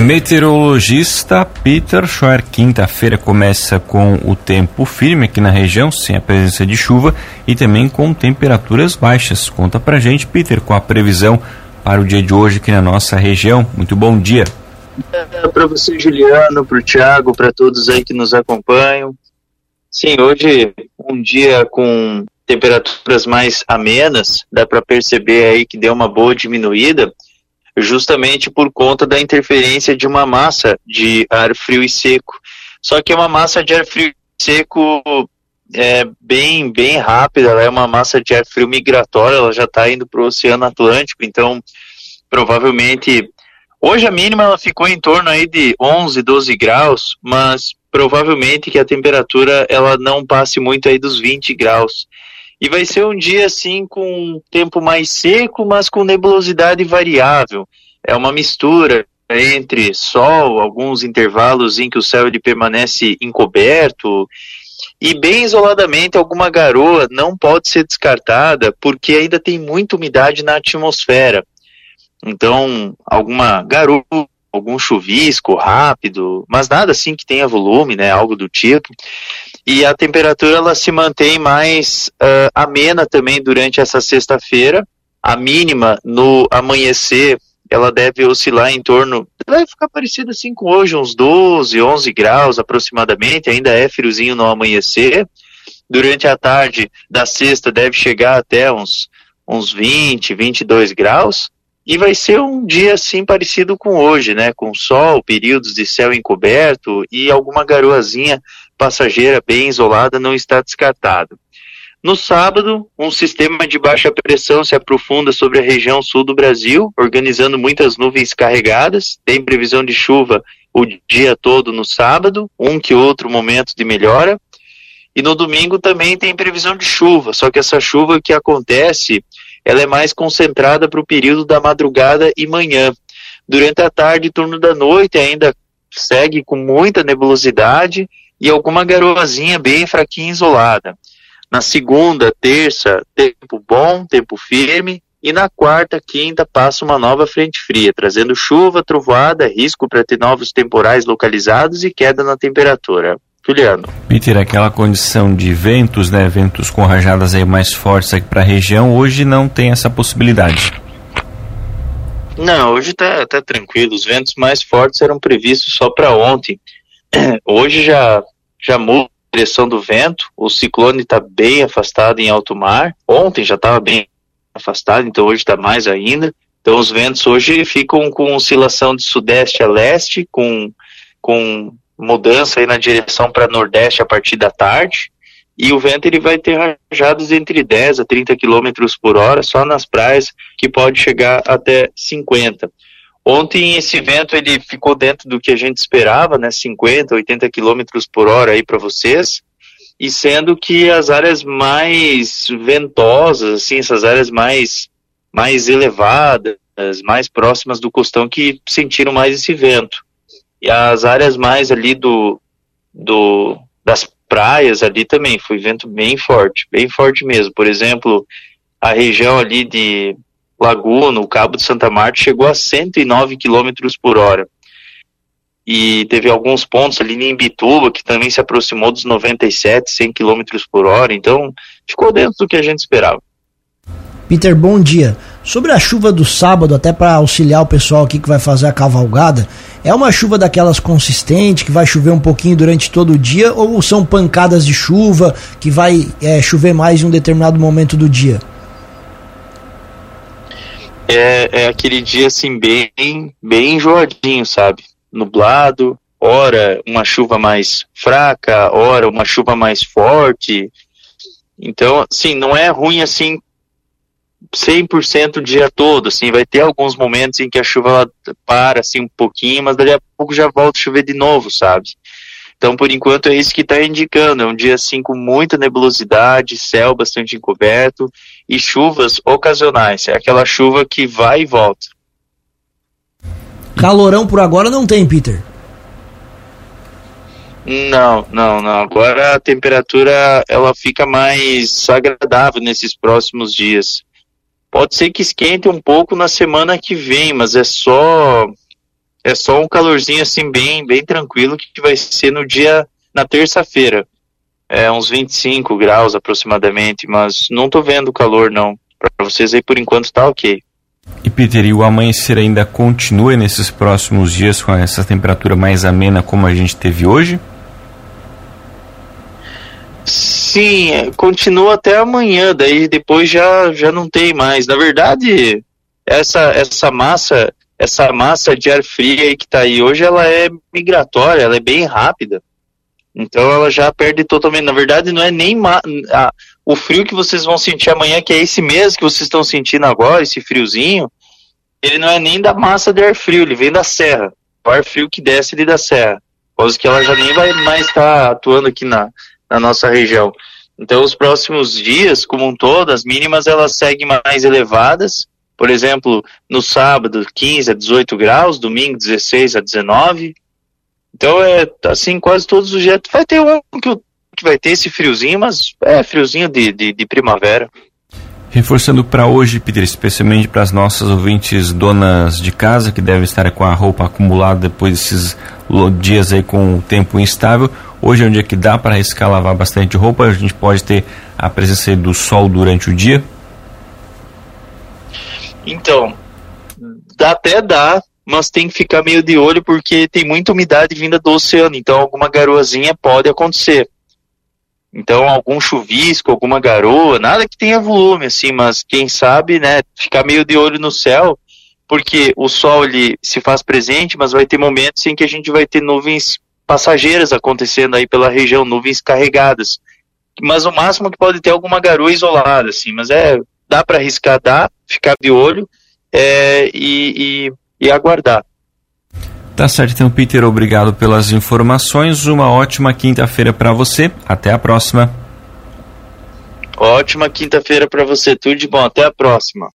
Meteorologista Peter Schoer. Quinta-feira começa com o tempo firme aqui na região, sem a presença de chuva e também com temperaturas baixas. Conta pra gente, Peter, com a previsão para o dia de hoje aqui na nossa região. Muito bom dia. É, para você, Juliano, para o Thiago, para todos aí que nos acompanham. Sim, hoje um dia com temperaturas mais amenas, dá para perceber aí que deu uma boa diminuída, justamente por conta da interferência de uma massa de ar frio e seco. Só que é uma massa de ar frio e seco é, bem, bem rápida, ela é uma massa de ar frio migratória, ela já está indo para o Oceano Atlântico, então provavelmente hoje a mínima ela ficou em torno aí de 11, 12 graus, mas provavelmente que a temperatura ela não passe muito aí dos 20 graus. E vai ser um dia assim com tempo mais seco, mas com nebulosidade variável. É uma mistura entre sol, alguns intervalos em que o céu ele permanece encoberto e bem isoladamente, alguma garoa não pode ser descartada porque ainda tem muita umidade na atmosfera. Então, alguma garoa, algum chuvisco rápido, mas nada assim que tenha volume, né, algo do tipo. E a temperatura ela se mantém mais uh, amena também durante essa sexta-feira. A mínima no amanhecer ela deve oscilar em torno, vai ficar parecido assim com hoje, uns 12, 11 graus aproximadamente, ainda é friozinho no amanhecer. Durante a tarde da sexta deve chegar até uns, uns 20, 22 graus. E vai ser um dia assim parecido com hoje, né? Com sol, períodos de céu encoberto e alguma garoazinha passageira bem isolada não está descartado. No sábado, um sistema de baixa pressão se aprofunda sobre a região sul do Brasil, organizando muitas nuvens carregadas. Tem previsão de chuva o dia todo no sábado, um que outro momento de melhora. E no domingo também tem previsão de chuva, só que essa chuva que acontece, ela é mais concentrada para o período da madrugada e manhã. Durante a tarde e turno da noite ainda segue com muita nebulosidade e alguma garoazinha bem fraquinha isolada. Na segunda, terça, tempo bom, tempo firme. E na quarta, quinta, passa uma nova frente fria, trazendo chuva, trovoada, risco para ter novos temporais localizados e queda na temperatura. Juliano. Peter, aquela condição de ventos, né, ventos com rajadas aí mais fortes aqui para a região, hoje não tem essa possibilidade. Não, hoje tá, tá tranquilo. Os ventos mais fortes eram previstos só para ontem. Hoje já já muda direção do vento, o ciclone está bem afastado em alto mar. Ontem já estava bem afastado, então hoje está mais ainda. Então os ventos hoje ficam com oscilação de sudeste a leste, com, com mudança aí na direção para nordeste a partir da tarde. E o vento ele vai ter rajadas entre 10 a 30 km por hora, só nas praias que pode chegar até 50. Ontem esse vento ele ficou dentro do que a gente esperava, né, 50, 80 km por hora aí para vocês, e sendo que as áreas mais ventosas, assim, essas áreas mais mais elevadas, mais próximas do costão que sentiram mais esse vento. E as áreas mais ali do, do das praias ali também foi vento bem forte, bem forte mesmo. Por exemplo, a região ali de Laguna, o Cabo de Santa Marta, chegou a 109 km por hora. E teve alguns pontos ali em Bituba, que também se aproximou dos 97, 100 km por hora. Então, ficou dentro do que a gente esperava. Peter, bom dia. Sobre a chuva do sábado, até para auxiliar o pessoal aqui que vai fazer a cavalgada, é uma chuva daquelas consistente, que vai chover um pouquinho durante todo o dia, ou são pancadas de chuva que vai é, chover mais em um determinado momento do dia? É, é aquele dia assim bem, bem enjoadinho, sabe? Nublado, ora uma chuva mais fraca, ora uma chuva mais forte. Então, assim, não é ruim assim 100% o dia todo, assim, vai ter alguns momentos em que a chuva para assim um pouquinho, mas dali a pouco já volta a chover de novo, sabe? Então, por enquanto, é isso que está indicando. É um dia assim com muita nebulosidade, céu bastante encoberto e chuvas ocasionais. É aquela chuva que vai e volta. Calorão por agora não tem, Peter. Não, não, não. Agora a temperatura ela fica mais agradável nesses próximos dias. Pode ser que esquente um pouco na semana que vem, mas é só é só um calorzinho assim bem, bem tranquilo que vai ser no dia na terça-feira. É uns 25 graus aproximadamente, mas não tô vendo calor não. Para vocês aí por enquanto tá OK. E Peter, e o amanhecer ainda continua nesses próximos dias com essa temperatura mais amena como a gente teve hoje? Sim, é, continua até amanhã, daí depois já, já não tem mais. Na verdade, essa, essa massa essa massa de ar frio aí que está aí hoje, ela é migratória, ela é bem rápida. Então ela já perde totalmente. Na verdade, não é nem a, o frio que vocês vão sentir amanhã, que é esse mesmo que vocês estão sentindo agora, esse friozinho, ele não é nem da massa de ar frio, ele vem da serra. O ar frio que desce ali da serra. Coisa que ela já nem vai mais estar tá atuando aqui na, na nossa região. Então, os próximos dias, como um todo, as mínimas elas seguem mais elevadas por exemplo, no sábado 15 a 18 graus, domingo 16 a 19. Então é assim, quase todos os dias. Vai ter um que, que vai ter esse friozinho, mas é friozinho de, de, de primavera. Reforçando para hoje, Peter, especialmente para as nossas ouvintes donas de casa que devem estar com a roupa acumulada depois desses dias aí com o tempo instável. Hoje é um dia que dá para arriscar lavar bastante roupa, a gente pode ter a presença do sol durante o dia. Então, dá até dá, mas tem que ficar meio de olho porque tem muita umidade vinda do oceano, então alguma garoazinha pode acontecer. Então, algum chuvisco, alguma garoa, nada que tenha volume, assim, mas quem sabe, né, ficar meio de olho no céu, porque o sol ele se faz presente, mas vai ter momentos em que a gente vai ter nuvens passageiras acontecendo aí pela região, nuvens carregadas. Mas o máximo que pode ter alguma garoa isolada, assim, mas é dá para arriscar, dá, ficar de olho é, e, e, e aguardar. Tá certo, então, Peter, obrigado pelas informações. Uma ótima quinta-feira para você. Até a próxima. Ótima quinta-feira para você. Tudo de bom. Até a próxima.